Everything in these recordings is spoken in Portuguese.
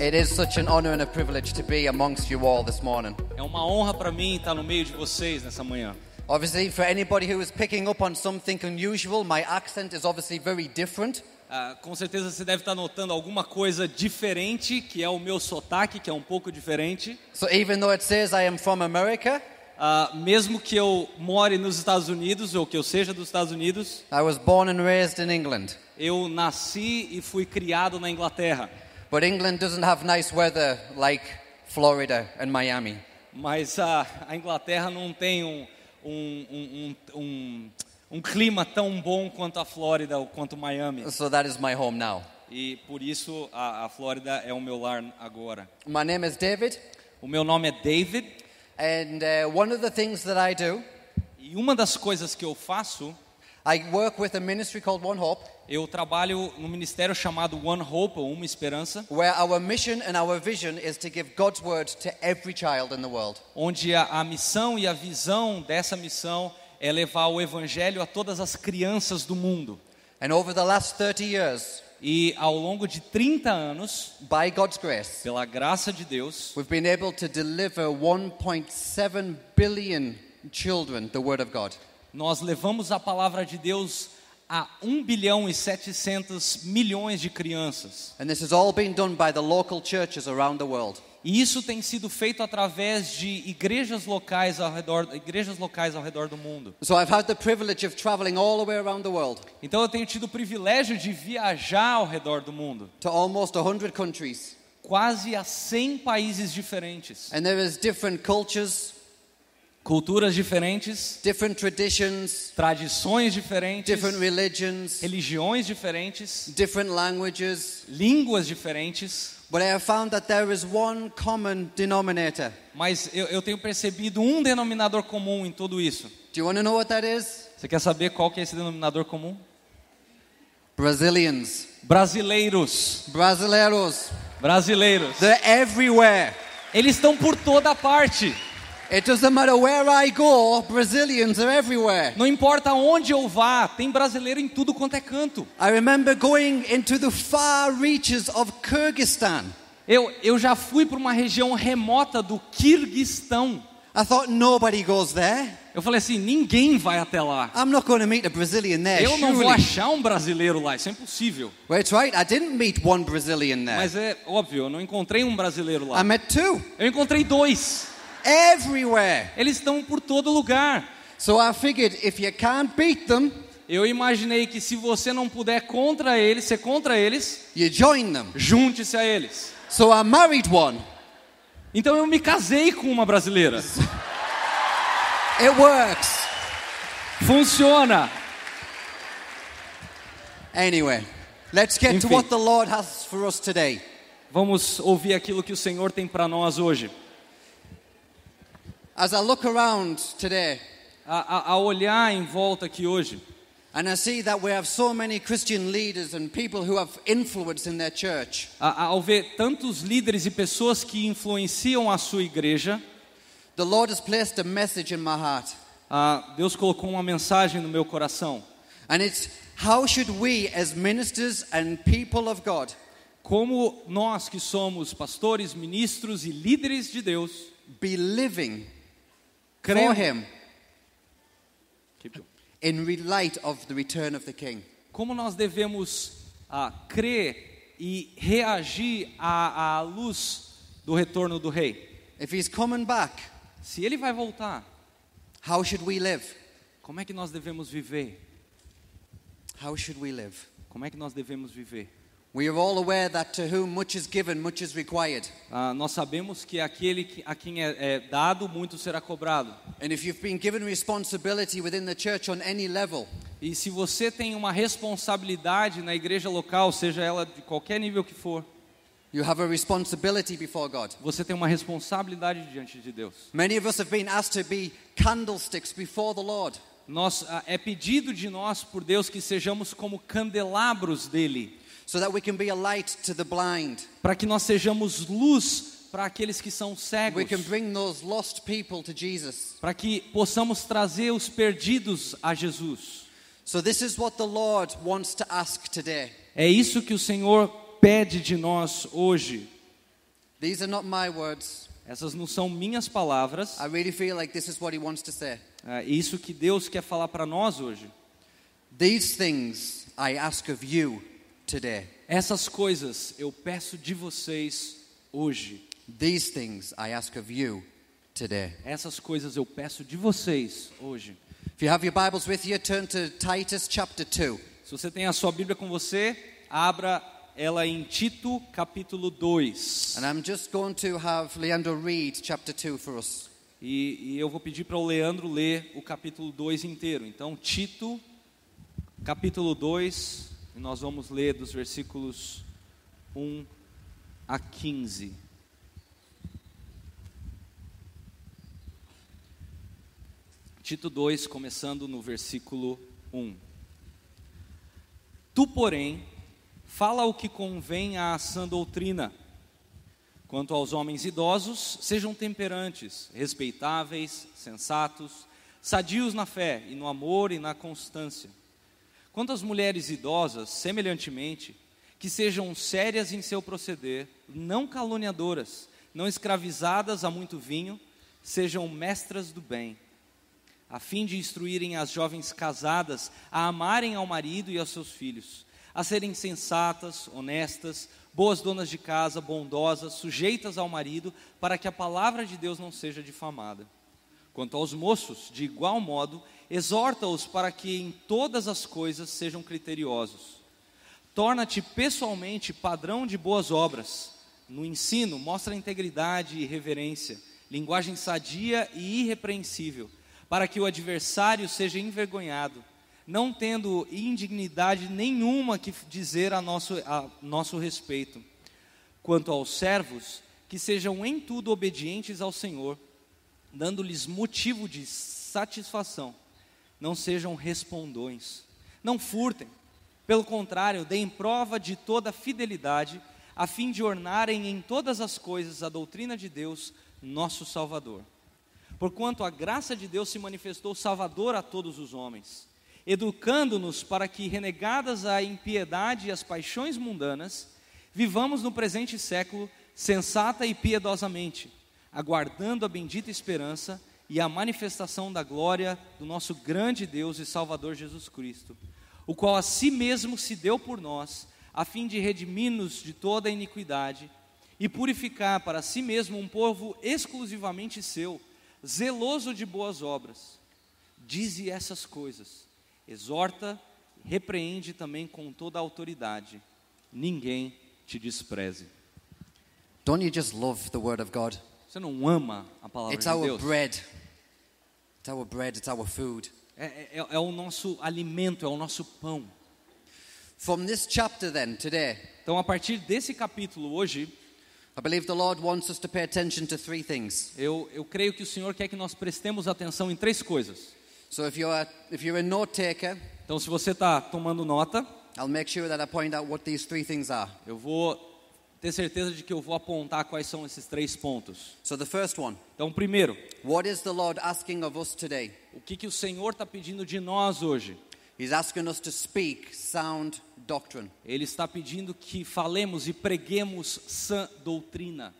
It is such an honor and a privilege to be amongst you all this morning. É uma honra para mim estar no meio de vocês nessa manhã. Obviously, for anybody who is picking up on something unusual, my accent is obviously very different. Ah, com certeza você deve estar notando alguma coisa diferente, que é o meu sotaque, que é um pouco diferente. So even though it says I am from America, Ah, mesmo que eu more nos Estados Unidos, ou que eu seja dos Estados Unidos, I was born and raised in England. eu nasci e fui criado na Inglaterra. But England doesn't have nice weather like Florida and Miami. Mas ah, a Inglaterra não tem um, um, um, um clima tão bom quanto a Flórida ou quanto Miami. So that is my home now. E por isso a, a Flórida é o meu lar agora. My name is David, O meu nome é David and uh, one of the things that I do, e uma das coisas que eu faço, I work with a ministry called One Hope, eu trabalho no ministério chamado One Hope, Uma Esperança, where our mission and our vision is to give God's word to every child in the world. onde a, a missão e a visão dessa missão é levar o evangelho a todas as crianças do mundo. And over the last 30 years, E ao longo de 30 anos, by God's grace, pela graça de Deus, we've been able to deliver 1.7 billion children the word of God. Nós levamos a palavra de Deus a 1 bilhão e 700 milhões de crianças. And this has all been done by the local churches around the world. E isso tem sido feito através de igrejas locais ao redor, igrejas locais ao redor do mundo. So I've had the privilege of traveling all the way around the world Então eu tenho tido o privilégio de viajar ao redor do mundo, to almost 100 countries. quase a 100 países diferentes, And there is different cultures, culturas diferentes, different traditions, tradições diferentes, different religions, religiões diferentes, different languages. línguas diferentes, But I have found that there is one common denominator. mas eu, eu tenho percebido um denominador comum em tudo isso. Do you want to know what that is? Você quer saber qual que é esse denominador comum? Brazilians. Brasileiros, Brasileiros. brasileiros. They're everywhere. Eles estão por toda parte. It doesn't matter where I go, Brazilians are everywhere. Não importa onde eu vá, tem brasileiro em tudo quanto é canto. I remember going into the far reaches of Kyrgyzstan. Eu, eu já fui para uma região remota do Quirguistão. I thought nobody goes there. Eu falei assim, ninguém vai até lá. I'm not going to meet a Brazilian there. Eu não vou surely. achar um brasileiro lá, isso é impossível. Well, it's right. I didn't meet one Brazilian there. Mas é óbvio, eu não encontrei um brasileiro lá. I met two. Eu encontrei dois. Everywhere. Eles estão por todo lugar. So I figured if you can't beat them, Eu imaginei que se você não puder contra eles, ser contra eles, you join them. junte-se a eles. So I married one. Então eu me casei com uma brasileira. It works. Funciona. Anyway, let's get to Enfim. what the Lord has for us today. Vamos ouvir aquilo que o Senhor tem para nós hoje. As I look around today, A, a, a olhar em volta aqui hoje, and I see that we have so many Christian leaders and people who have influence in their church, ao ver tantos líderes e pessoas que influenciam a sua igreja, the Lord has placed a message in my heart. Deus colocou uma mensagem no meu coração. And it's how should we, as ministers and people of God, Como nós que somos pastores, ministros e líderes de Deus, be living for Him in light of the return of the King? como nós devemos ah, crer e reagir à, à luz do retorno do Rei. If He's coming back, Se ele vai voltar, how should we live? como é que nós devemos viver? How should we live? Como é que nós devemos viver? We are all aware that to whom much is given, much is required. Nós sabemos que aquele que, a quem é, é dado, muito será cobrado. And if you've been given responsibility within the church on any level, E se você tem uma responsabilidade na igreja local, seja ela de qualquer nível que for, you have a responsibility before God. você tem uma responsabilidade diante de Deus. Many of us have been asked to be candlesticks before the Lord. Nós, ah, é pedido de nós por Deus que sejamos como candelabros dele, so that we can be a light to the blind. para que nós sejamos luz para aqueles que são cegos, We can bring those lost people to Jesus. para que possamos trazer os perdidos a Jesus. So, this is what the Lord wants to ask today. É isso que o Senhor pede de nós hoje. These are not my words. Essas não são minhas palavras. I really feel like this is what he wants to say. É isso que Deus quer falar para nós hoje. These things I ask of you today. Essas coisas eu peço de vocês hoje. These things I ask of you today. Essas coisas eu peço de vocês hoje. If you have your Bibles with you, turn to Titus chapter 2. Se você tem a sua Bíblia com você, abra ela em Tito, capítulo 2. And I'm just going to have Leandro read chapter 2 for us. E, e eu vou pedir para o Leandro ler o capítulo 2 inteiro. Então, Tito, capítulo 2, e nós vamos ler dos versículos 1 a 15. Tito 2, começando no versículo 1. Tu, porém, fala o que convém à sã doutrina. Quanto aos homens idosos, sejam temperantes, respeitáveis, sensatos, sadios na fé e no amor e na constância. Quanto às mulheres idosas, semelhantemente, que sejam sérias em seu proceder, não caluniadoras, não escravizadas a muito vinho, sejam mestras do bem, a fim de instruírem as jovens casadas a amarem ao marido e aos seus filhos, a serem sensatas, honestas, boas donas de casa, bondosas, sujeitas ao marido, para que a palavra de Deus não seja difamada. Quanto aos moços, de igual modo, exorta-os para que em todas as coisas sejam criteriosos. Torna-te pessoalmente padrão de boas obras. No ensino, mostra integridade e reverência, linguagem sadia e irrepreensível, para que o adversário seja envergonhado, não tendo indignidade nenhuma que dizer a nosso, a nosso respeito. Quanto aos servos, que sejam em tudo obedientes ao Senhor, dando-lhes motivo de satisfação. Não sejam respondões. Não furtem. Pelo contrário, deem prova de toda fidelidade, a fim de ornarem em todas as coisas a doutrina de Deus, nosso Salvador. Porquanto a graça de Deus se manifestou salvador a todos os homens, educando-nos para que, renegadas a impiedade e as paixões mundanas, vivamos no presente século sensata e piedosamente, aguardando a bendita esperança e a manifestação da glória do nosso grande Deus e Salvador Jesus Cristo, o qual a si mesmo se deu por nós, a fim de redimir-nos de toda a iniquidade e purificar para si mesmo um povo exclusivamente seu, zeloso de boas obras. Dize essas coisas, exorta, repreende também com toda a autoridade. Ninguém te despreze. Don't you just love the Word of God? Você não ama a palavra It's de our Deus? bread. It's our bread, it's our food. É, é- é o nosso alimento, é o nosso pão. From this chapter, then, today, Então, a partir desse capítulo hoje, I believe the Lord wants us to pay attention to three things. eu, eu creio que o Senhor quer que nós prestemos atenção em três coisas. So if you're, if you're a note taker, Então, se você está tomando nota, I'll make sure that I point out what these three things are. eu vou ter certeza de que eu vou apontar quais são esses três pontos. So the first one, Então, primeiro, what is the Lord asking of us today? o que, que o Senhor está pedindo de nós hoje? He's asking us to speak sound doctrine. Ele está pedindo que falemos e preguemos sã doutrina.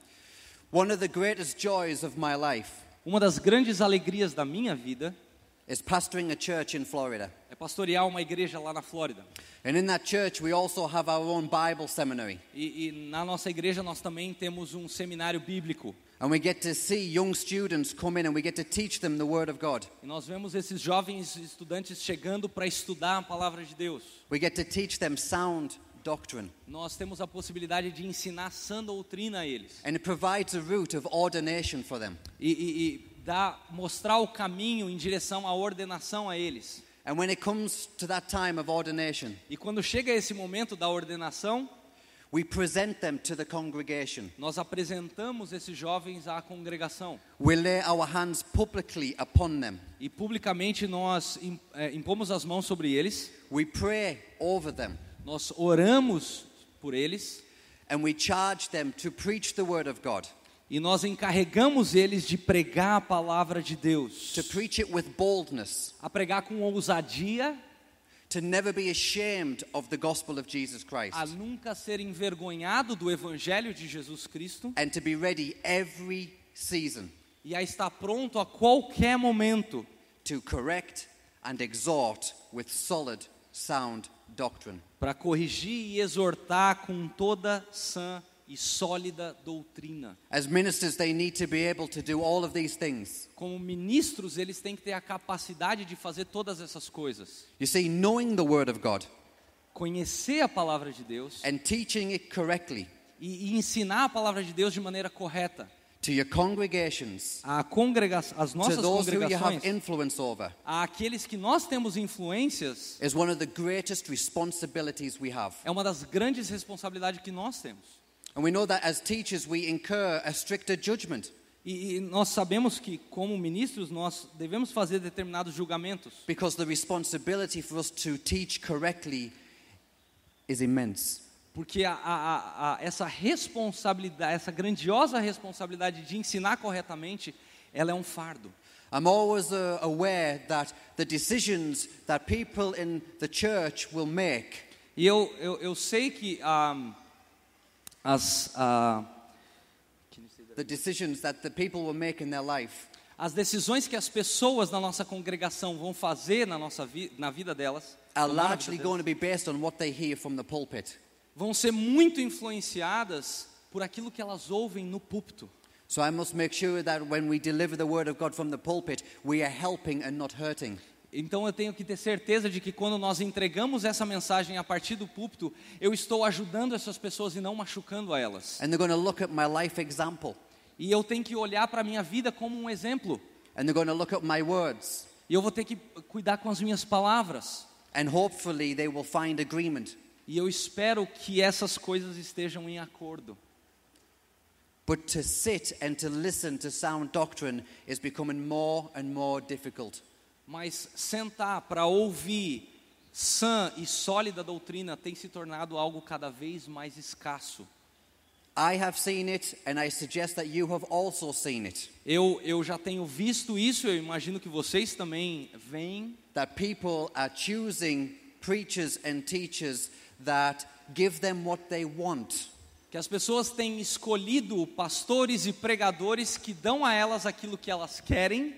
One of the greatest joys of my life Uma das grandes alegrias da minha vida is pastoring a church in Florida. é pastorear uma igreja lá na Flórida. And in that church, we also have our own Bible seminary. E, e na nossa igreja nós também temos um seminário bíblico. And we get to see young students come in and we get to teach them the Word of God. E nós vemos esses jovens estudantes chegando para estudar a palavra de Deus. We get to teach them sound doctrine. Nós temos a possibilidade de ensinar sã doutrina a eles. And it provides a route of ordination for them. E, e, e dá, mostrar o caminho em direção à ordenação a eles. And when it comes to that time of ordination, E quando chega esse momento da ordenação, we present them to the congregation. nós apresentamos esses jovens à congregação. We lay our hands publicly upon them. E publicamente nós eh, impomos as mãos sobre eles, We pray over them. nós oramos por eles And we charge them to preach the Word of God, e nós encarregamos eles de pregar a palavra de Deus. to preach it with boldness, A pregar com ousadia, to never be ashamed of the gospel of Jesus Christ, a nunca ser envergonhado do evangelho de Jesus Cristo. And to be ready every season e a estar pronto a qualquer momento. to correct and exhort with solid, sound doctrine. para corrigir e exortar com toda sã e sólida doutrina. As ministers, they need to be able to do all of these things. Como ministros, eles têm que ter a capacidade de fazer todas essas coisas. You see, knowing the Word of God Conhecer a palavra de Deus and teaching it correctly e, e ensinar a palavra de Deus de maneira correta. to your congregations, A congrega as to nossas those who you have congregações, influence over, àqueles que nós temos influências, is one of the greatest responsibilities we have. é uma das grandes responsabilidades que nós temos. And we know that as teachers, we incur a stricter judgment E, e nós sabemos que, como ministros, nós devemos fazer determinados julgamentos, because the responsibility for us to teach correctly is immense. porque a, a, a, essa responsabilidade, essa grandiosa responsabilidade de ensinar corretamente, ela é um fardo. I'm always uh, aware that the decisions that people in the church will make E eu, eu, eu sei que ah, as, ah, the decisions that the people will make in their life as decisões que as pessoas na nossa congregação vão fazer na, nossa vi, na vida delas are largely going to be based on what they hear from the pulpit. vão ser muito influenciadas por aquilo que elas ouvem no púlpito. So I must make sure that when we deliver the word of God from the pulpit, Então eu tenho que ter certeza de que quando nós entregamos essa mensagem a partir do púlpito, eu estou ajudando essas pessoas e não machucando elas. And they're going to look at my life example. E eu tenho que olhar para a minha vida como um exemplo. And they're going to look at my words. E eu vou ter que cuidar com as minhas palavras. And hopefully they will find agreement. E eu espero que essas coisas estejam em acordo. But to sit and to listen to sound doctrine is becoming more and more difficult. Mas sentar para ouvir sã e sólida doutrina tem se tornado algo cada vez mais escasso. I have seen it, and I suggest that you have also seen it. Eu, eu já tenho visto isso, eu imagino que vocês também veem, That people are choosing preachers and teachers that give them what they want. que as pessoas têm escolhido pastores e pregadores que dão a elas aquilo que elas querem,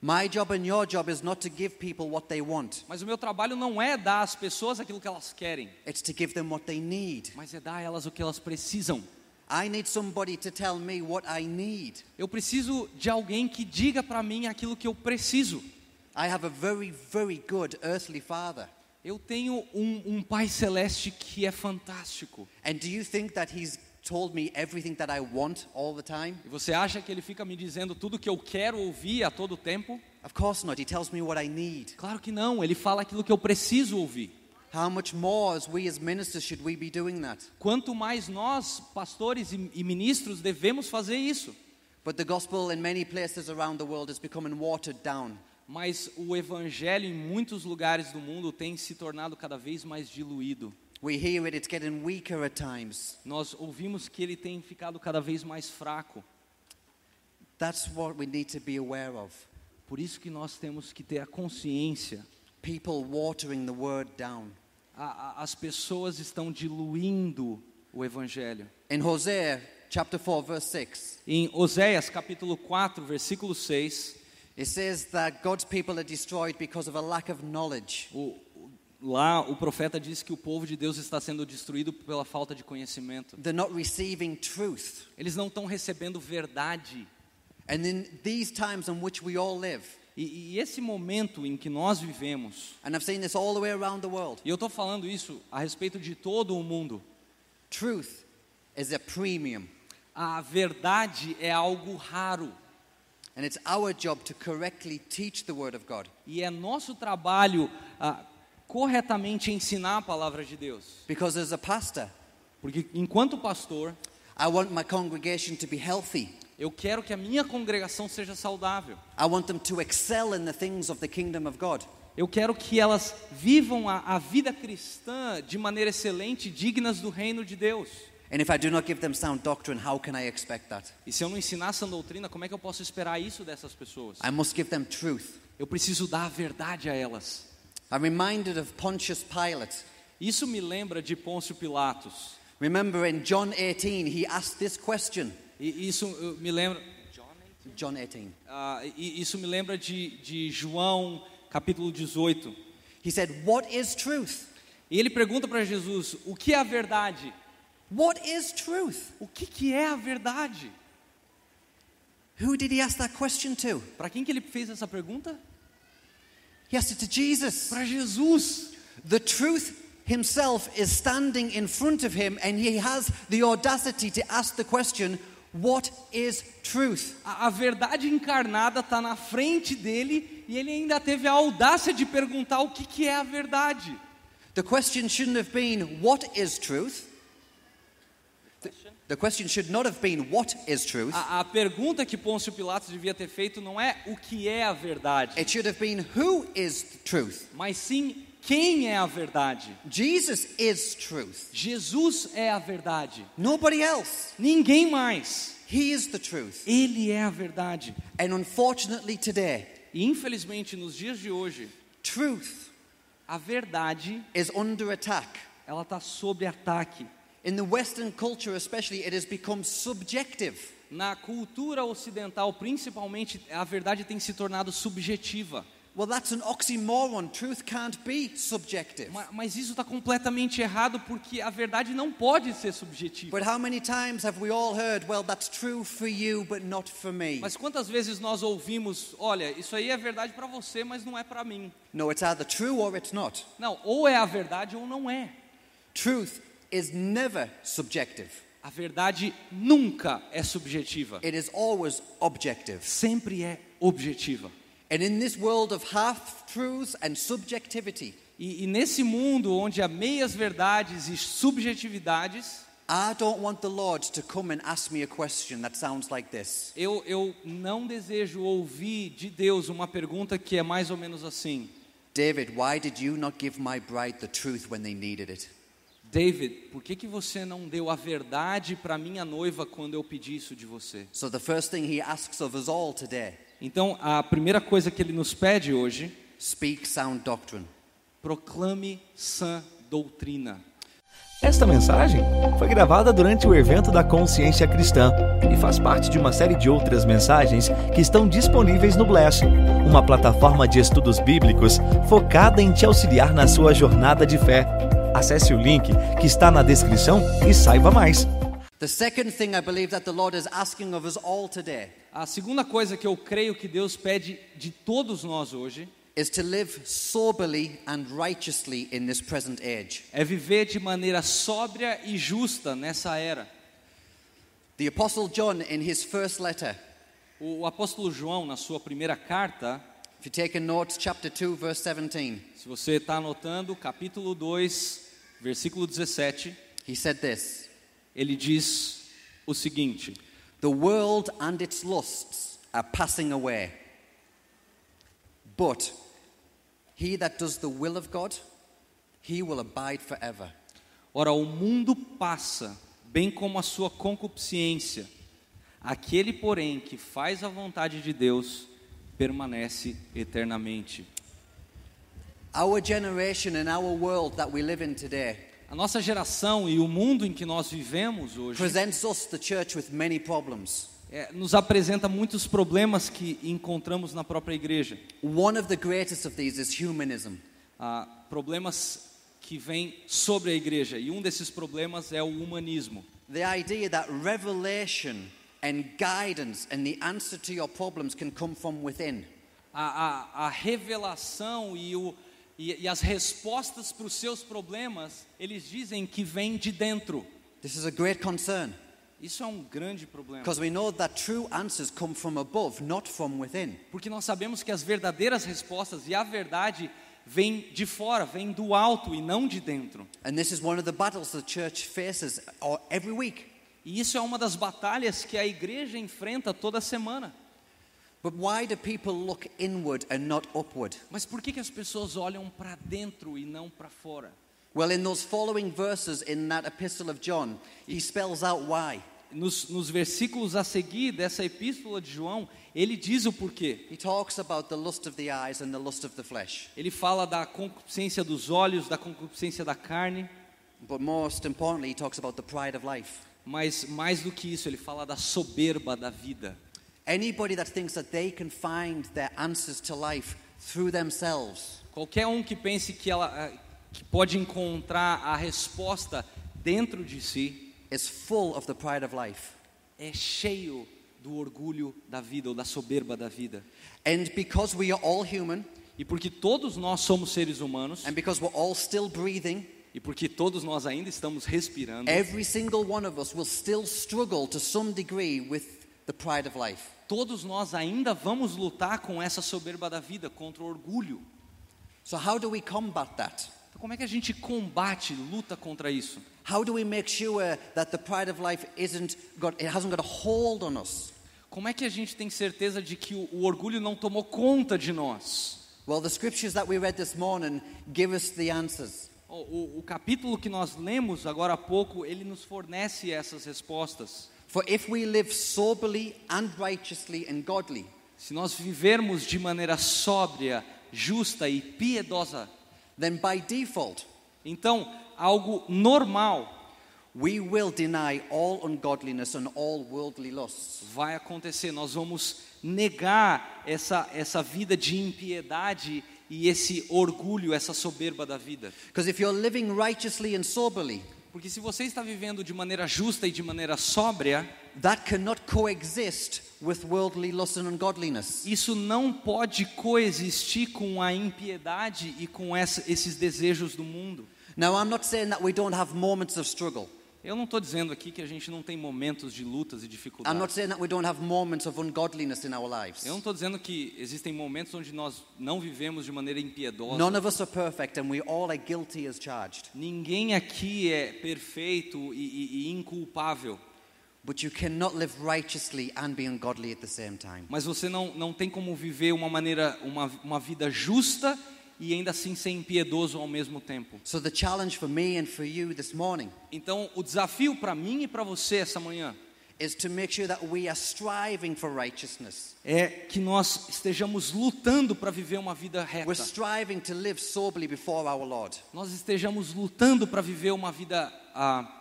My job and your job is not to give people what they want, mas o meu trabalho não é dar às pessoas aquilo que elas querem, it's to give them what they need. mas é dar a elas o que elas precisam. I need somebody to tell me what I need. Eu preciso de alguém que diga para mim aquilo que eu preciso. I have a very, very good earthly father. Eu tenho um, um Pai Celeste que é fantástico. And do you think that he's told me everything that I want all the time? E você acha que ele fica me dizendo tudo que eu quero ouvir a todo tempo? Of course not. He tells me what I need. Claro que não, ele fala aquilo que eu preciso ouvir. How much more, as we as ministers, should we be doing that? Quanto mais nós, pastores e, e ministros, devemos fazer isso. But the gospel in many places around the world is becoming watered down. Mas o evangelho em muitos lugares do mundo tem se tornado cada vez mais diluído. We hear it, it's getting weaker at times. Nós ouvimos que ele tem ficado cada vez mais fraco. That's what we need to be aware of. Por isso que nós temos que ter a consciência. People watering the word down. A- a- as pessoas estão diluindo o evangelho. In Hosea chapter 4, verse 6, Em Oséias capítulo 4, versículo 6, it says that God's people are destroyed because of a lack of knowledge. o- lá o profeta diz que o povo de Deus está sendo destruído pela falta de conhecimento. They're not receiving truth. Eles não estão recebendo verdade. And in these times in which we all live, E, e esse momento em que nós vivemos, and I've seen this all the way around the world, e eu estou falando isso a respeito de todo o mundo, truth is a premium. a verdade é algo raro. And it's our job to correctly teach the Word of God. E é nosso trabalho ah, corretamente ensinar a palavra de Deus. Because as a pastor, Porque enquanto pastor, I want my congregation to be healthy. eu quero que a minha congregação seja saudável. I want them to excel in the things of the kingdom of God. Eu quero que elas vivam a, a vida cristã de maneira excelente, dignas do reino de Deus. And if I do not give them sound doctrine, how can I expect that? E se eu não ensinar essa doutrina, como é que eu posso esperar isso dessas pessoas? I must give them truth. Eu preciso dar a verdade a elas. I'm reminded of Pontius Pilate. Isso me lembra de Pôncio Pilatos. Remember in John 18, he asked this question. E isso uh, me lembra. John 18. Ah, e isso me lembra de, de João capítulo 18. He said, What is truth? E ele pergunta para Jesus: o que é a verdade? What is truth? O que, que é a verdade? Who did he ask that question to? Para quem que ele fez essa pergunta? He asked it to Jesus. Para Jesus. The truth himself is standing in front of him, and he has the audacity to ask the question, What is truth? A, a verdade encarnada está na frente dele e ele ainda teve a audácia de perguntar o que, que é a verdade. The question shouldn't have been, What is truth? The, the question should not have been, What is truth? A, a pergunta que Pôncio Pilatos devia ter feito não é o que é a verdade, It should have been, Who is truth? mas sim quem é a verdade. Jesus is truth. Jesus é a verdade, Nobody else. ninguém mais. He is the truth. Ele é a verdade. And unfortunately, today, E infelizmente nos dias de hoje, truth a verdade is under attack. ela está sob ataque. In the Western culture, especially, it has become subjective. Na cultura ocidental, principalmente, a verdade tem se tornado subjetiva. Well, that's an oxymoron. Truth can't be subjective. Ma- Mas isso está completamente errado porque a verdade não pode ser subjetiva. But how many times have we all heard, well, that's true for you, but not for me? Mas quantas vezes nós ouvimos, olha, isso aí é verdade para você, mas não é para mim. No, it's either true or it's not. Não, ou é a verdade ou não é. Truth is never subjective, A verdade nunca é subjetiva, it is always objective. sempre é objetiva. And in this world of half truths and subjectivity, E, e nesse mundo onde há meias verdades e subjetividades, I don't want the Lord to come and ask me a question that sounds like this eu, eu não desejo ouvir de Deus uma pergunta que é mais ou menos assim: David, why did you not give my bride the truth when they needed it? David, por que, que você não deu a verdade para minha noiva quando eu pedi isso de você? So the first thing he asks of us all today Então, a primeira coisa que ele nos pede hoje, speak sound doctrine. proclame sã doutrina. Esta mensagem foi gravada durante o evento da Consciência Cristã e faz parte de uma série de outras mensagens que estão disponíveis no Bless, uma plataforma de estudos bíblicos focada em te auxiliar na sua jornada de fé. Acesse o link que está na descrição e saiba mais. The second thing I believe that the Lord is asking of us all today A segunda coisa que eu creio que Deus pede de todos nós hoje é viver de maneira sóbria e justa nessa era. The Apostle John, in his first letter, O apóstolo João, na sua primeira carta, if you take a note, chapter 2, verse 17, se você está anotando, capítulo 2, versículo 17, he said this ele diz o seguinte: The world and its lusts are passing away, but he that does the will of God, he will abide forever. Ora, o mundo passa, bem como a sua concupiscência. Aquele, porém, que faz a vontade de Deus, permanece eternamente. Our generation and our world that we live in today A nossa geração e o mundo em que nós vivemos hoje presents us, the church, with many problems. é, nos apresenta muitos problemas que encontramos na própria igreja. One of the greatest of these is humanism. Ah, problemas que vêm sobre a igreja. E um desses problemas é o humanismo. The idea that revelation and guidance and the answer to your problems can come from within. A, a, a revelação e, o, e, e as respostas para os seus problemas, eles dizem que vêm de dentro. This is a great concern Isso é um grande problema. because we know that true answers come from above, not from within. Porque nós sabemos que as verdadeiras respostas e a verdade vêm de fora, vêm do alto e não de dentro. And this is one of the battles the church faces uh, every week. E isso é uma das batalhas que a igreja enfrenta toda semana. But why do people look inward and not upward? Mas por que, que as pessoas olham para dentro e não para fora? Well, in those following verses in that epistle of John, he spells out why. nos, nos versículos a seguir dessa epístola de João, ele diz o porquê. He talks about the lust of the eyes and the lust of the flesh. Ele fala da concupiscência dos olhos, da concupiscência da carne, But most importantly, he talks about the pride of life. mas mais do que isso, ele fala da soberba da vida. Anybody that thinks that they can find their answers to life through themselves Qualquer um que pense que ela ah, que pode encontrar a resposta dentro de si is full of the pride of life. é cheio do orgulho da vida ou da soberba da vida. And because we are all human, E porque todos nós somos seres humanos and because we're all still breathing, e porque todos nós ainda estamos respirando, every single one of us will still struggle to some degree with the pride of life. Todos nós ainda vamos lutar com essa soberba da vida, contra o orgulho. So, how do we combat that? Então, como é que a gente combate, luta contra isso? How do we make sure that the pride of life isn't got, it hasn't got a hold on us? Como é que a gente tem certeza de que o, o orgulho não tomou conta de nós? Well, the scriptures that we read this morning give us the answers. O, o- o capítulo que nós lemos agora há pouco, ele nos fornece essas respostas. For if we live soberly and righteously and godly, Se nós vivermos de maneira sóbria, justa e piedosa, then by default, então algo normal we will deny all ungodliness and all worldly lusts. vai acontecer. Nós vamos negar essa, essa vida de impiedade e esse orgulho, essa soberba da vida. Because if you're living righteously and soberly, Porque se você está vivendo de maneira justa e de maneira sóbria, that cannot coexist with worldly lust and ungodliness. isso não pode coexistir com a impiedade e com essa, esses desejos do mundo. Now, I'm not saying that we don't have moments of struggle. Eu não estou dizendo aqui que a gente não tem momentos de lutas e I'm not dificuldades. saying that we don't have moments of ungodliness in our lives. Eu não estou dizendo que existem momentos onde nós não vivemos de maneira impiedosa. Ninguém aqui é perfeito e, e- e inculpável. But you cannot live righteously and be ungodly at the same time. Mas você não, não tem como viver uma maneira, uma, uma vida justa e ainda assim ser impiedoso ao mesmo tempo. So the challenge for me and for you this morning Então, o desafio para mim e para você essa manhã is to make sure that we are striving for righteousness. é que nós estejamos lutando para viver uma vida reta. We're striving to live soberly before our Lord. Nós estejamos lutando para viver uma vida ah,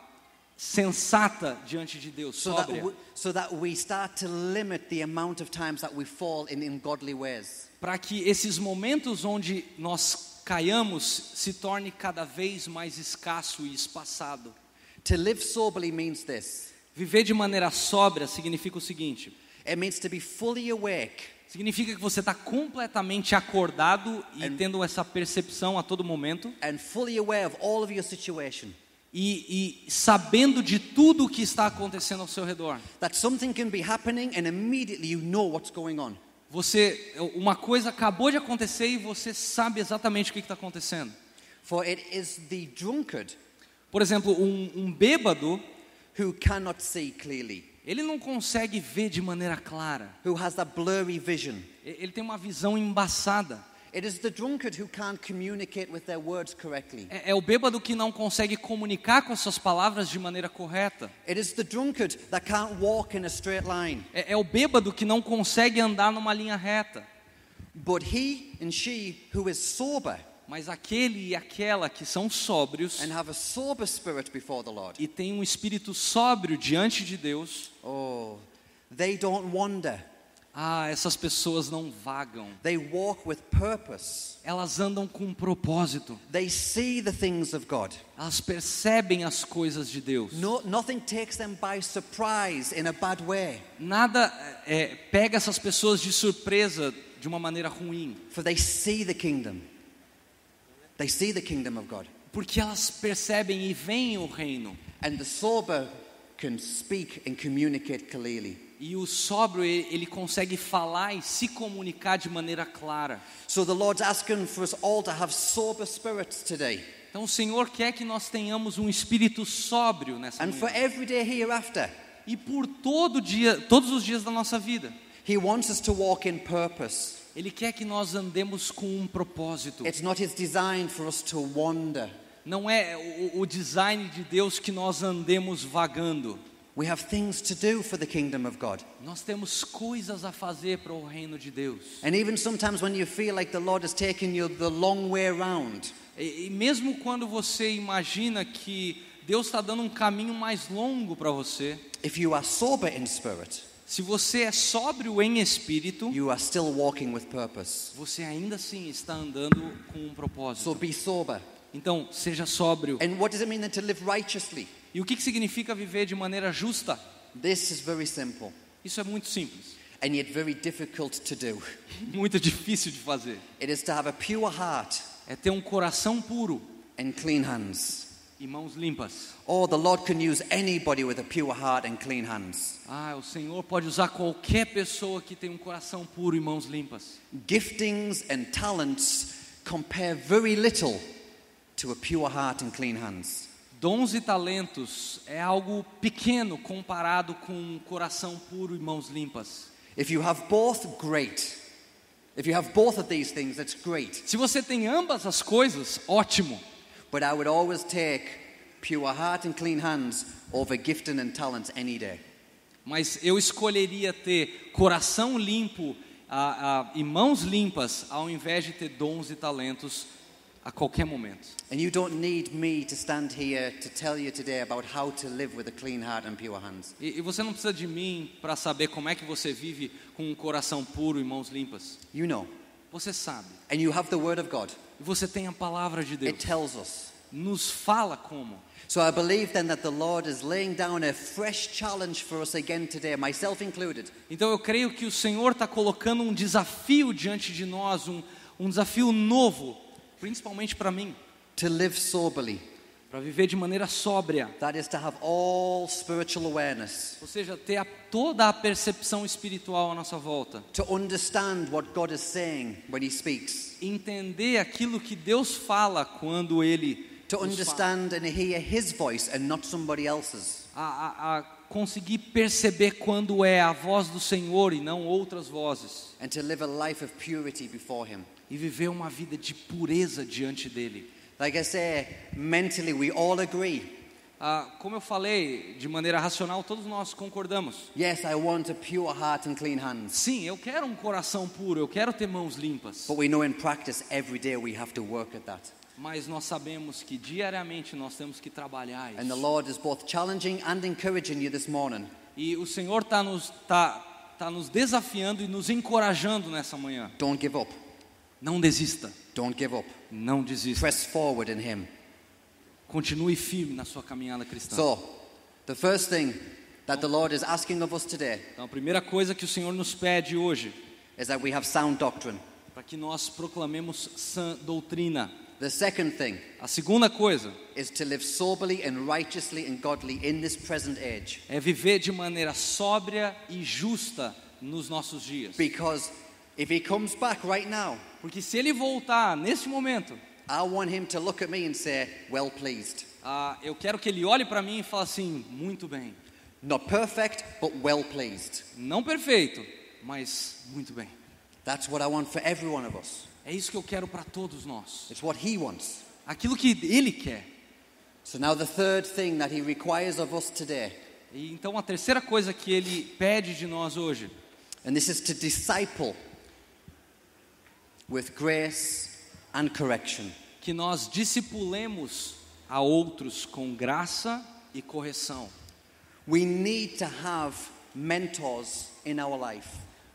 sensata diante de Deus, So that, sóbria. we, so that we start to limit the amount of times that we fall in ungodly ways. Para que esses momentos onde nós caiamos se torne cada vez mais escasso e espaçado. To live soberly means this Viver de maneira sóbria significa o seguinte: it means to be fully awake significa que você está completamente acordado e tendo essa percepção a todo momento and fully aware of all of your situation. E, e sabendo de tudo o que está acontecendo ao seu redor. That something can be happening and immediately you know. Você, uma coisa acabou de acontecer e você sabe exatamente o que está acontecendo. Por exemplo, um, um bêbado, ele não consegue ver de maneira clara. Ele tem uma visão embaçada. It is the drunkard who can't communicate with their words correctly. É, o bêbado que não consegue comunicar com as suas palavras de maneira correta. It is the drunkard that can't walk in a straight line. É, é o bêbado que não consegue andar numa linha reta. But he and she who is sober Mas aquele e aquela que são sóbrios and have a sober spirit before the Lord, e têm um espírito sóbrio diante de Deus, oh, they don't wander. Ah, essas pessoas não vagam. They walk with purpose. Elas andam com um propósito. They see the things of God. Elas percebem as coisas de Deus. No, nothing takes them by surprise in a bad way, Nada é, pega essas pessoas de surpresa de uma maneira ruim, for they see the kingdom. They see the kingdom of God. porque elas percebem e veem o reino. And the sober can speak and communicate clearly. E o sóbrio, ele consegue falar e se comunicar de maneira clara. So the Lord's asking for us all to have sober spirits today. Então o Senhor quer que nós tenhamos um espírito sóbrio nessa And for manhã. every day hereafter, E por todo dia, todos os dias da nossa vida. He wants us to walk in purpose. Ele quer que nós andemos com um propósito. It's not His design for us to wander. Não é o, o design de Deus que nós andemos vagando. We have things to do for the kingdom of God. Nós temos coisas a fazer para o reino de Deus. And even sometimes when you feel like the Lord has taken you the long way around, E, e mesmo quando você imagina que Deus está dando um caminho mais longo para você, if you are sober in spirit, se você é sóbrio em espírito, you are still walking with purpose. você ainda assim está andando com um So propósito. be sober. Então, seja sóbrio. And what does it mean then to live righteously? E o que que significa viver de maneira justa? This is very simple Isso é muito simples, and yet very difficult to do. muito difícil de fazer. It is to have a pure heart É ter um coração puro and clean hands. e mãos limpas. Oh, the Lord can use anybody with a pure heart and clean hands. Ah, o Senhor pode usar qualquer pessoa que tem um coração puro e mãos limpas. Giftings and talents compare very little to a pure heart and clean hands. Dons e talentos é algo pequeno comparado com um coração puro e mãos limpas. If you have both, great. If you have both of these things, that's great. Se você tem ambas as coisas, ótimo. But I would always take pure heart and clean hands over gifting and talents any day. Mas eu escolheria ter coração limpo ah, ah, e mãos limpas ao invés de ter dons e talentos a qualquer momento. And you don't need me to stand here to tell you today about how to live with a clean heart and pure hands. E, e você não precisa de mim para saber como é que você vive com um coração puro e mãos limpas. You know. Você sabe. And you have the Word of God. E você tem a palavra de Deus. It tells us. Nos fala como. So I believe then that the Lord is laying down a fresh challenge for us again today, myself included. Então eu creio que o Senhor está colocando um desafio diante de nós, um, um desafio novo, principalmente para mim, To live soberly. para viver de maneira sóbria. That is to have all spiritual awareness. Ou seja, ter a, toda a percepção espiritual à nossa volta. To understand what God is saying when He speaks. Entender aquilo que Deus fala quando Ele To understand and hear His voice and not somebody else's. A, a, a conseguir perceber quando é a voz do Senhor e não outras vozes. And to live a life of purity before Him. E viver uma vida de pureza diante dele. Like I say, mentally, we all agree. Ah, como eu falei, de maneira racional, todos nós concordamos. Yes, I want a pure heart and clean hands. Sim, eu quero um coração puro, eu quero ter mãos limpas. But we know in practice, every day we have to work at that. Mas nós sabemos que diariamente nós temos que trabalhar And the isso. Lord is both challenging and encouraging you this morning E o Senhor está nos, tá, tá nos desafiando e nos encorajando nessa manhã. don't give up. Não desista, Don't give up. não desista. Press forward in Him. Continue firme na sua caminhada cristã. So, the first thing that the Lord is asking of us today Então, a primeira coisa que o Senhor nos pede hoje, is that we have sound doctrine. para que nós proclamemos sã doutrina. The second thing A segunda coisa is to live soberly and righteously and godly in this present age. é viver de maneira sóbria e justa nos nossos dias. Because if He comes back right now, Porque se ele voltar neste momento, I want Him to look at me and say, Well pleased. ah, eu quero que ele olhe para mim e fale assim: muito bem. Not perfect, but well pleased. Não perfeito, mas muito bem. That's what I want for every one of us. É isso que eu quero para todos nós. It's what He wants. Aquilo que ele quer. So now the third thing that He requires of us today, E então a terceira coisa que ele pede de nós hoje and this is to disciple with grace and correction. que nós discipulemos a outros com graça e correção. We need to have mentors in our life.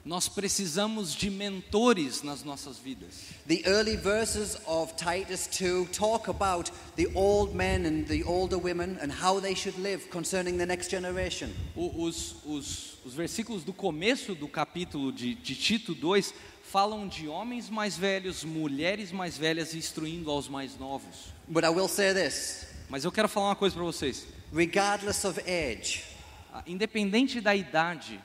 Nós precisamos de mentores nas nossas vidas. The early verses of Titus 2 talk about the old men and the older women and how they should live concerning the next generation. Os, os, os versículos do começo do capítulo de, de Tito 2 falam de homens mais velhos, mulheres mais velhas instruindo aos mais novos. But I will say this Mas eu quero falar uma coisa para vocês. regardless of age, Ah, Independente da idade,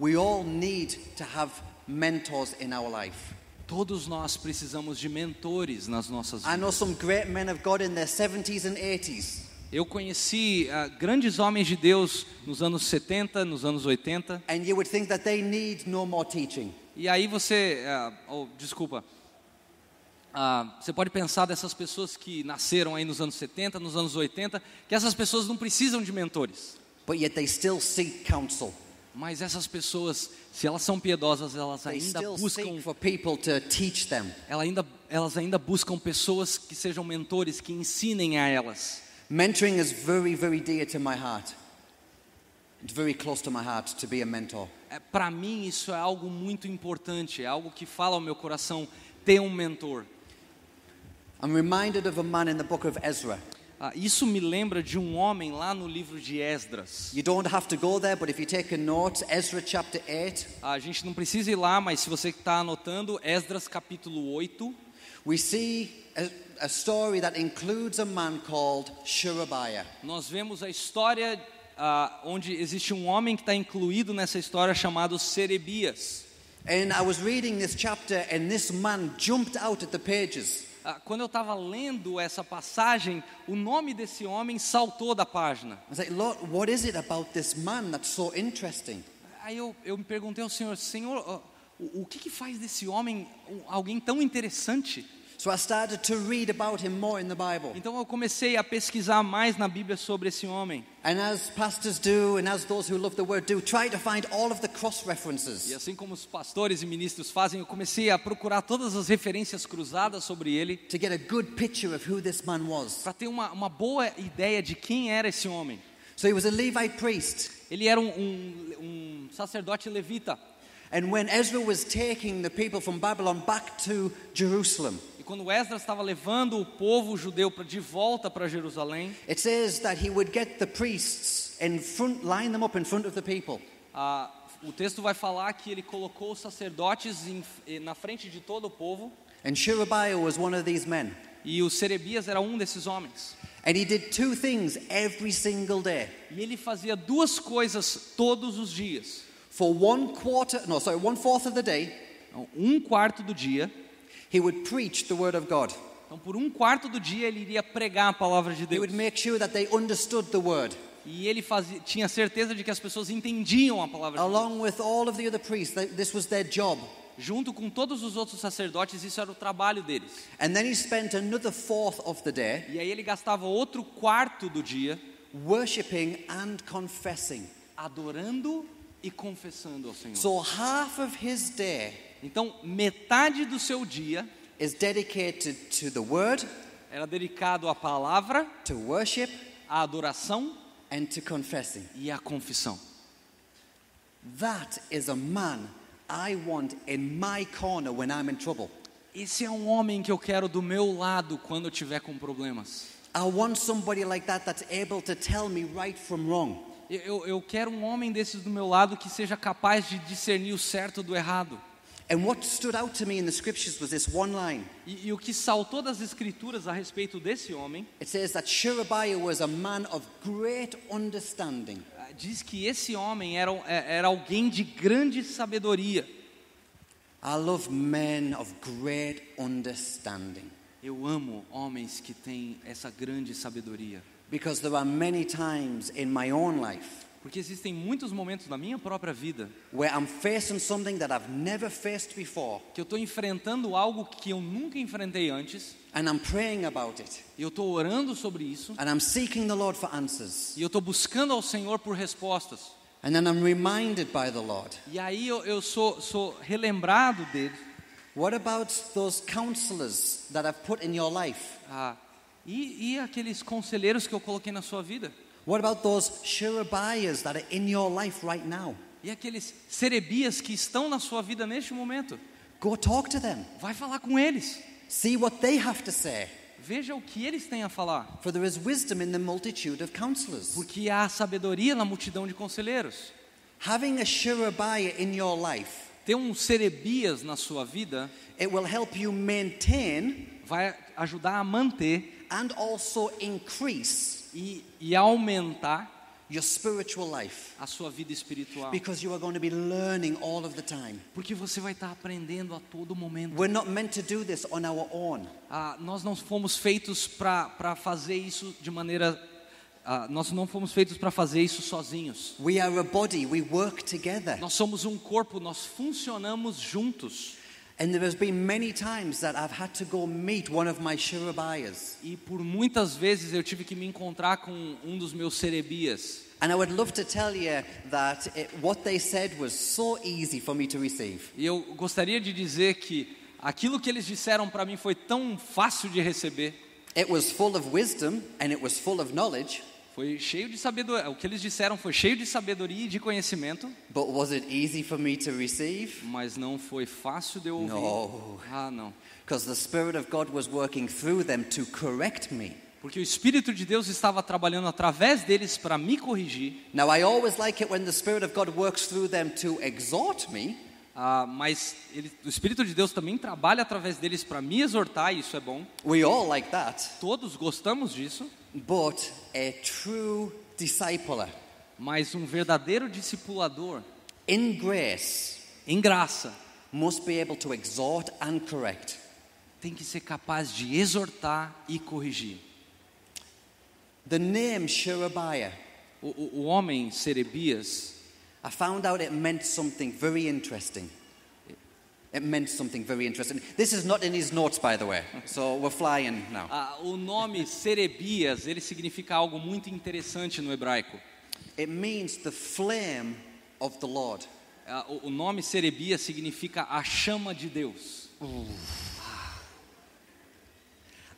we all need to have mentors in our life. todos nós precisamos de mentores nas nossas I know vidas. some great men of God in their 70s and 80s. Eu conheci ah, grandes homens de Deus nos anos 70, nos anos 80. And you would think that they need no more teaching. E aí você, oh, desculpa, Ah, você pode pensar dessas pessoas que nasceram aí nos anos 70, nos anos 80, que essas pessoas não precisam de mentores. but yet they still seek counsel. Mas essas pessoas, se elas são piedosas, elas ainda buscam, for people to teach them. ela ainda, elas ainda buscam pessoas que sejam mentores, que ensinem a elas. Mentoring is very, very dear to my heart. É, Para mim isso é algo muito importante, é algo que fala ao meu coração ter um mentor. I'm reminded of a man in the book of Ezra. Ah, isso me lembra de um homem lá no livro de Esdras. You don't have to go there, but if you take a note, Ezra chapter 8, A gente não precisa ir lá, mas se você está anotando, Esdras capítulo 8, we see a, a story that includes a man called Sherebiah. nós vemos a história ah, onde existe um homem que está incluído nessa história chamado Serebias. And I was reading this chapter, and this man jumped out at the pages. Ah, quando eu estava lendo essa passagem, o nome desse homem saltou da página. I was like, Lord, what is it about this man that's so interesting? Aí eu, eu me perguntei ao Senhor, Senhor, ah, o, o que, que faz desse homem alguém tão interessante? So I started to read about him more in the Bible. Então eu comecei a pesquisar mais na Bíblia sobre esse homem. And as pastors do, and as those who love the word do, try to find all of the cross references. E assim como os pastores e ministros fazem, eu comecei a procurar todas as referências cruzadas sobre ele, to get a good picture of who this man was. para ter uma, uma boa ideia de quem era esse homem. So he was a Levite priest. Ele era um, um, um sacerdote levita. And when Ezra was taking the people from Babylon back to Jerusalem, quando Esdras estava levando o povo judeu de volta para Jerusalém, it says that he would get the priests in front, line them up in front of the people. ah, o texto vai falar que ele colocou os sacerdotes em- na frente de todo o povo, And Sherebiah was one of these men. e o Serebias era um desses homens. And he did two things every single day. E ele fazia duas coisas todos os dias. For one quarter, no, sorry, one fourth of the day, um quarto do dia, he would preach the word of God. então por um quarto do dia ele iria pregar a palavra de He Deus. would make sure that they understood the word, E ele fazia, tinha certeza de que as pessoas entendiam a palavra de Deus. along with all of the other priests. They- This was their job. Junto com todos os outros sacerdotes, isso era o trabalho deles. And then he spent another fourth of the day E aí ele gastava outro quarto do dia worshipping and confessing. adorando e confessando ao Senhor. So half of his day Então, metade do seu dia is dedicated to the word, era dedicado à palavra, to worship, à adoração and to confessing. e à confissão. That is a man I want in my corner when I'm in trouble. Esse é um homem que eu quero do meu lado quando eu tiver com problemas. I want somebody like that that's able to tell me right from wrong. Eu, eu, quero um homem desses do meu lado que seja capaz de discernir o certo do errado. And what stood out to me in the scriptures was this one line. E, e o que saltou das escrituras a respeito desse homem It says that Sherebiah was a man of great understanding. ah, diz que esse homem era, é- era alguém de grande sabedoria. I love men of great understanding Eu amo homens que têm essa grande sabedoria. because there are many times in my own life Porque existem muitos momentos na minha própria vida where I'm facing something that I've never faced before que eu estou enfrentando algo que eu nunca enfrentei antes, and I'm praying about it e eu estou orando sobre isso, and I'm seeking the Lord for answers. e eu estou buscando ao Senhor por respostas. And then I'm reminded by the Lord. E aí eu, eu sou, sou relembrado dele. What about those counselors that I've put in your life? Ah, e, e aqueles conselheiros que eu coloquei na sua vida? What about those that are in your life right now? E aqueles serebias que estão na sua vida neste momento? Go talk to them. Vai falar com eles. See what they have to say. Veja o que eles têm a falar. For there is wisdom in the multitude of counselors. Porque há sabedoria na multidão de conselheiros. Having a Sherebiah in your life, Ter um serebias na sua vida it will help you maintain vai ajudar a manter and also increase e, e aumentar your spiritual life a sua vida espiritual. because you are going to be learning all of the time. Porque você vai estar aprendendo a todo momento. We're not meant to do this on our own. Ah, nós não fomos feitos para fazer isso de maneira. ah, nós não fomos feitos para fazer isso sozinhos. We are a body, we work together. Nós somos um corpo, nós funcionamos juntos. And there has been many times that I've had to go meet one of my. E por muitas vezes eu tive que me encontrar com um dos meus serebias. And I would love to tell you that it, what they said was so easy for me to receive. E eu gostaria de dizer que aquilo que eles disseram para mim foi tão fácil de receber, It was full of wisdom and it was full of knowledge, foi cheio de sabedoria. O que eles disseram foi cheio de sabedoria e de conhecimento, but was it easy for me to receive? mas não foi fácil de eu ouvir. No. Ah, não. Because the Spirit of God was working through them to correct me. Porque o Espírito de Deus estava trabalhando através deles para me corrigir. Now, I always like it when the Spirit of God works through them to exhort me, Ah, mas ele- o Espírito de Deus também trabalha através deles para me exortar, e isso é bom. we all like that. Todos gostamos disso, But a true discipler mas um verdadeiro discipulador, in grace em graça, must be able to exhort and correct. tem que ser capaz de exortar e corrigir. The name Sherebiah, O, o, o homem Serebias, I found out it meant something very interesting. It meant something very interesting. This is not in his notes, by the way, so we're flying now. ah, o nome Serebias, ele significa algo muito interessante no hebraico. It means the flame of the Lord. Ah, o, o nome Serebias significa a chama de Deus.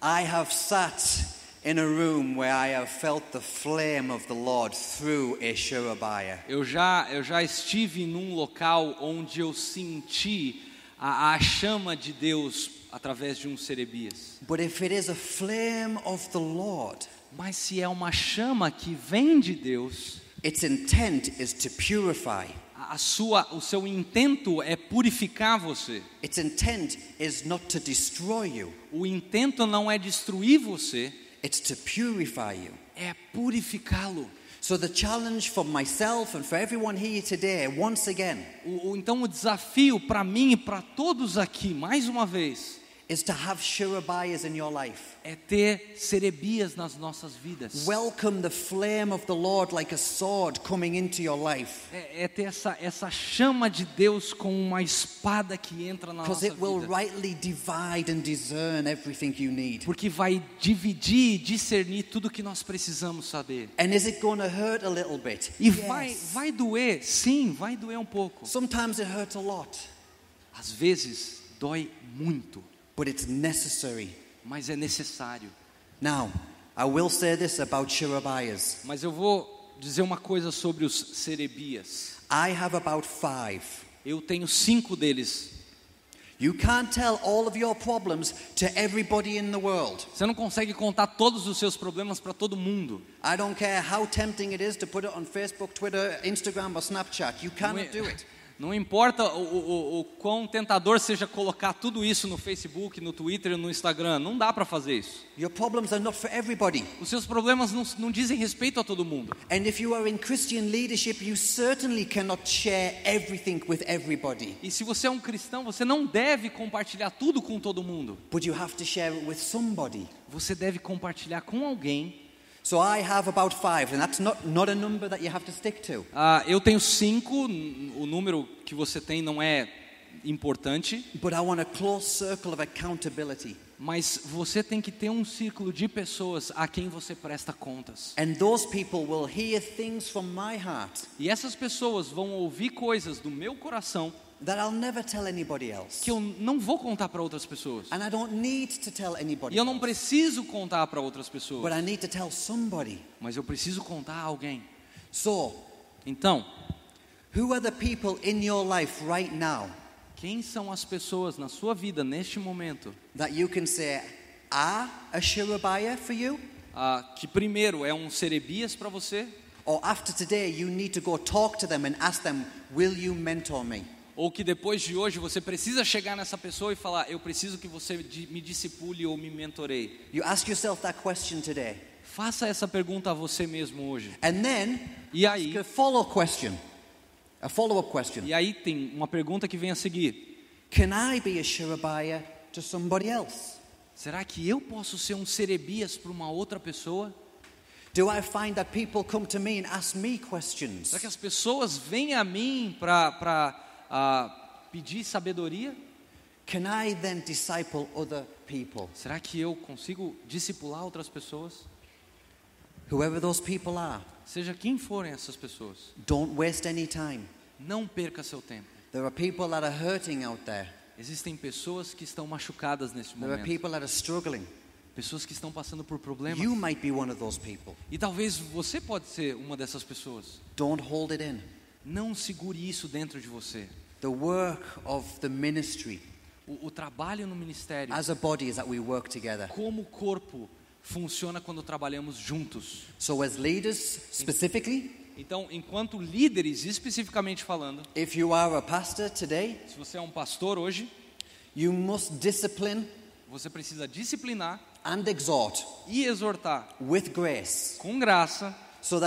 I have sat in a room where I have felt the flame of the Lord through a Sherebiah. Eu já, eu já estive num local onde eu senti a, a chama de Deus através de um Serebias. But if it is a flame of the Lord, Mas se é uma chama que vem de Deus, its intent is to purify. a sua, o seu intento é purificar você. Its intent is not to destroy you, O intento não é destruir você, it's to purify you. é purificá-lo. So the challenge for myself and for everyone here today, once again, O, então o desafio para mim e para todos aqui, mais uma vez, is to have Sherebiahs in your life. é ter Serebias nas nossas vidas. Welcome the flame of the Lord like a sword coming into your life. É, é ter essa, essa chama de Deus com uma espada que entra na Because nossa it will vida. rightly divide and discern everything you need. Porque vai dividir e discernir tudo que nós precisamos saber. And is it going to hurt a little bit? E vai, Yes. vai doer, sim, vai doer um pouco. Sometimes it hurts a lot, Às vezes dói muito, but it's necessary. mas é necessário. Now, I will say this about Sherebiahs. Mas eu vou dizer uma coisa sobre os Serebias. I have about five. Eu tenho cinco deles. You can't tell all of your problems to everybody in the world. Você não consegue contar todos os seus problemas para todo mundo. I don't care how tempting it is to put it on Facebook, Twitter, Instagram, or Snapchat. You cannot i- do it. Não importa o, o, o- quão tentador seja colocar tudo isso no Facebook, no Twitter, no Instagram. Não dá para fazer isso. Your problems are not for everybody. Os seus problemas não, não dizem respeito a todo mundo. And if you are in Christian leadership, you certainly cannot share everything with everybody. E se você é um cristão, você não deve compartilhar tudo com todo mundo. But you have to share it with somebody. Você deve compartilhar com alguém. So I have about five, and that's not, not a number that you have to stick to. Ah, eu tenho cinco. O número que você tem não é importante, But I want a close circle of accountability. mas você tem que ter um círculo de pessoas a quem você presta contas. And those people will hear things from my heart E essas pessoas vão ouvir coisas do meu coração that I'll never tell anybody else. que eu não vou contar para outras pessoas. And I don't need to tell anybody E eu não preciso contar para outras But pessoas, I need to tell somebody. mas eu preciso contar a alguém. So, Então, who are the people in your life right now quem são as pessoas na sua vida neste momento that you can say are a for you? ah, que primeiro é um Serebias para você Or after today, you need to go talk to them and ask them, Will you mentor me? Ou que depois de hoje você precisa chegar nessa pessoa e falar: Eu preciso que você me discipule ou me mentoreie. You ask yourself that question today. Faça essa pergunta a você mesmo hoje. And then E aí, a follow question. A follow up question. e aí tem uma pergunta que vem a seguir: Can I be a Sherebiah to somebody else? Será que eu posso ser um Serebias para uma outra pessoa? Do I find that people come to me and ask me questions? Será que as pessoas vêm a mim para pedir sabedoria? Can I then disciple other people? Será que eu consigo discipular outras pessoas? Whoever those people are, seja quem forem essas pessoas, don't waste any time. não perca seu tempo. There are people that are hurting out there. Existem pessoas que estão machucadas neste There are momento, people that are struggling. pessoas que estão passando por problemas. You might be one of those people. E talvez você pode ser uma dessas pessoas. Don't hold it in. Não segure isso dentro de você. The work of the ministry O, o trabalho no ministério, as a body is that we work together. como corpo, funciona quando trabalhamos juntos. So, as leaders, specifically, Então, enquanto líderes, especificamente falando, if you are a pastor today, se você é um pastor hoje, you must discipline você precisa disciplinar and exhort e exortar with grace com graça, so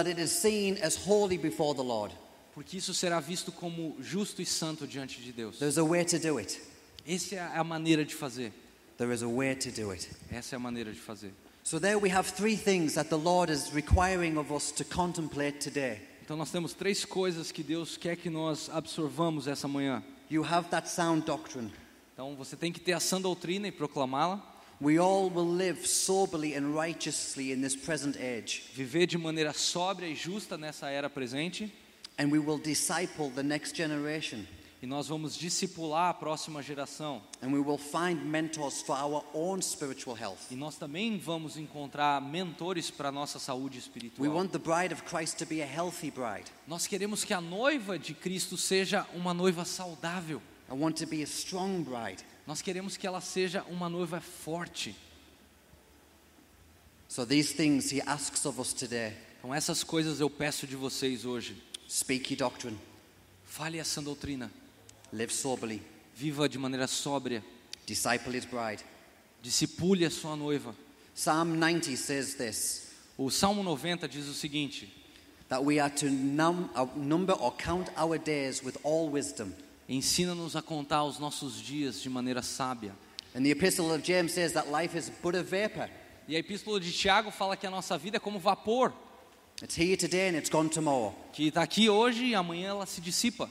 porque isso será visto como justo e santo diante de Deus. There's a way to do it. Essa é a maneira de fazer. There is a way to do it. Essa é a maneira de fazer. So, there we have three things that the Lord is requiring of us to contemplate today. Então nós temos três coisas que Deus quer que nós absorvamos essa manhã. You have that sound doctrine. Então você tem que ter a sã doutrina e proclamá-la, We all will live soberly and righteously in this present age, viver de maneira sóbria e justa nessa era presente, and we will disciple the next generation, e nós vamos discipular a próxima geração. and we will find mentors for our own spiritual health. E nós também vamos encontrar mentores para a nossa saúde We espiritual. want the bride of Christ to be a healthy bride. Nós queremos que a noiva de Cristo seja uma noiva saudável. I want to be a strong bride. Nós queremos que ela seja uma noiva forte. So, these things He asks of us today Então essas coisas eu peço de vocês hoje. Speak ye doctrine, Fale essa doutrina. live soberly, Viva de maneira sóbria. disciple His bride. Discipule a sua noiva. Psalm 90 says this O Salmo 90 diz o seguinte: that we are to num- uh, number or count our days with all wisdom. Ensina-nos a contar os nossos dias de maneira sábia. And the epistle of James says that life is but a vapor. E a epístola de Tiago fala que a nossa vida é como vapor, It's here today and it's gone tomorrow. que está aqui hoje e amanhã ela se dissipa.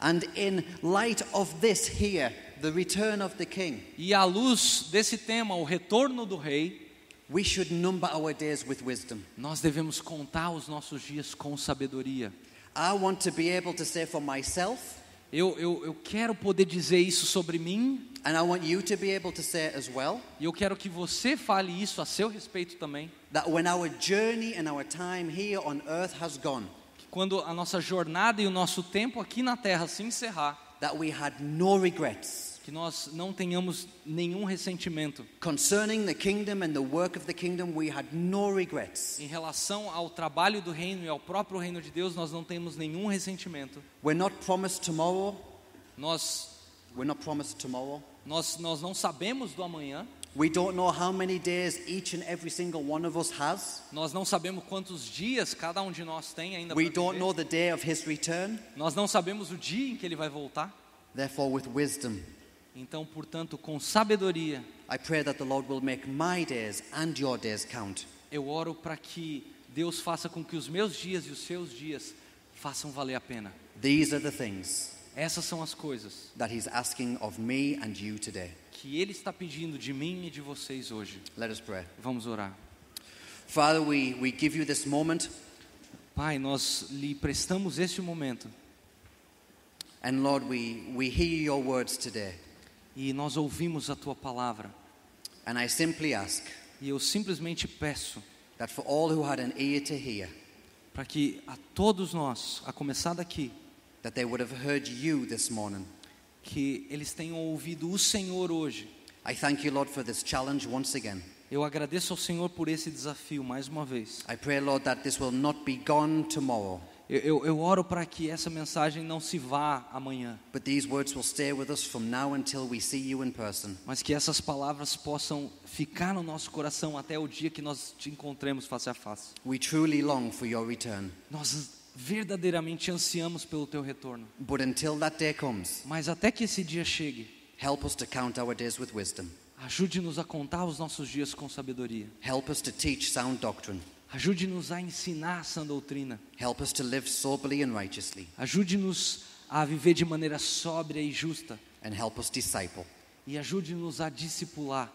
And in light of this here, the return of the king, E à luz desse tema, o retorno do rei, we should number our days with wisdom. nós devemos contar os nossos dias com sabedoria. I want to be able to say for myself, Eu, eu, eu quero poder dizer isso sobre mim, and I want you to be able to say it as well, e eu quero que você fale isso a seu respeito também. that when our journey and our time here on earth has gone, Que quando a nossa jornada e o nosso tempo aqui na terra se encerrar, that we had no regrets que nós não tenhamos nenhum ressentimento concerning the kingdom and the work of the kingdom. We had no regrets. em relação ao trabalho do reino e ao próprio reino de Deus, nós não temos nenhum ressentimento. We're not promised tomorrow. Nós We're not promised tomorrow. nós nós não sabemos do amanhã, We don't know how many days each and every single one of us has. nós não sabemos quantos dias cada um de nós tem ainda We don't viver. know the day of his return. Nós não sabemos o dia em que ele vai voltar. Therefore, with wisdom, Então, portanto, com sabedoria, I pray that the Lord will make my days and your days count. eu oro para que Deus faça com que os meus dias e os seus dias façam valer a pena. These are the things Essas são as coisas that He's asking of me and you today. que Ele está pedindo de mim e de vocês hoje. Let us pray. Vamos orar. Father, we, we give you this moment, Pai, nós lhe prestamos este momento and Lord, we, we hear your words today. E nós ouvimos a tua palavra. And I simply ask E eu simplesmente peço that for all who had an ear to hear, para que a todos nós, a começar daqui, that they would have heard you this morning. que eles tenham ouvido o Senhor hoje. I thank you, Lord, for this challenge once again. Eu agradeço ao Senhor por esse desafio mais uma vez. I pray, Lord, that this will not be gone tomorrow, Eu, eu, eu oro para que essa mensagem não se vá amanhã, mas que essas palavras possam ficar no nosso coração até o dia que nós te encontremos face a face. We truly long for your return. Nós verdadeiramente ansiamos pelo teu retorno, But until that day comes, mas até que esse dia chegue, help us to count our days with wisdom. ajude-nos a contar os nossos dias com sabedoria. Help us to teach sound doctrine. Ajude-nos a ensinar essa doutrina. Help us to live soberly and righteously. Ajude-nos a viver de maneira sóbria e justa. And help us disciple. E ajude-nos a discipular.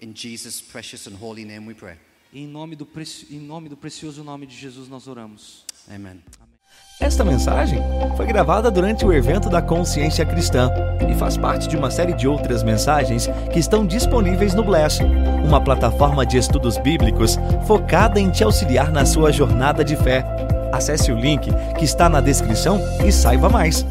In Jesus' precious and holy name we pray. Em nome, do preci... em nome do precioso nome de Jesus nós oramos. Amen. Esta mensagem foi gravada durante o evento da Consciência Cristã e faz parte de uma série de outras mensagens que estão disponíveis no Bless, uma plataforma de estudos bíblicos focada em te auxiliar na sua jornada de fé. Acesse o link que está na descrição e saiba mais.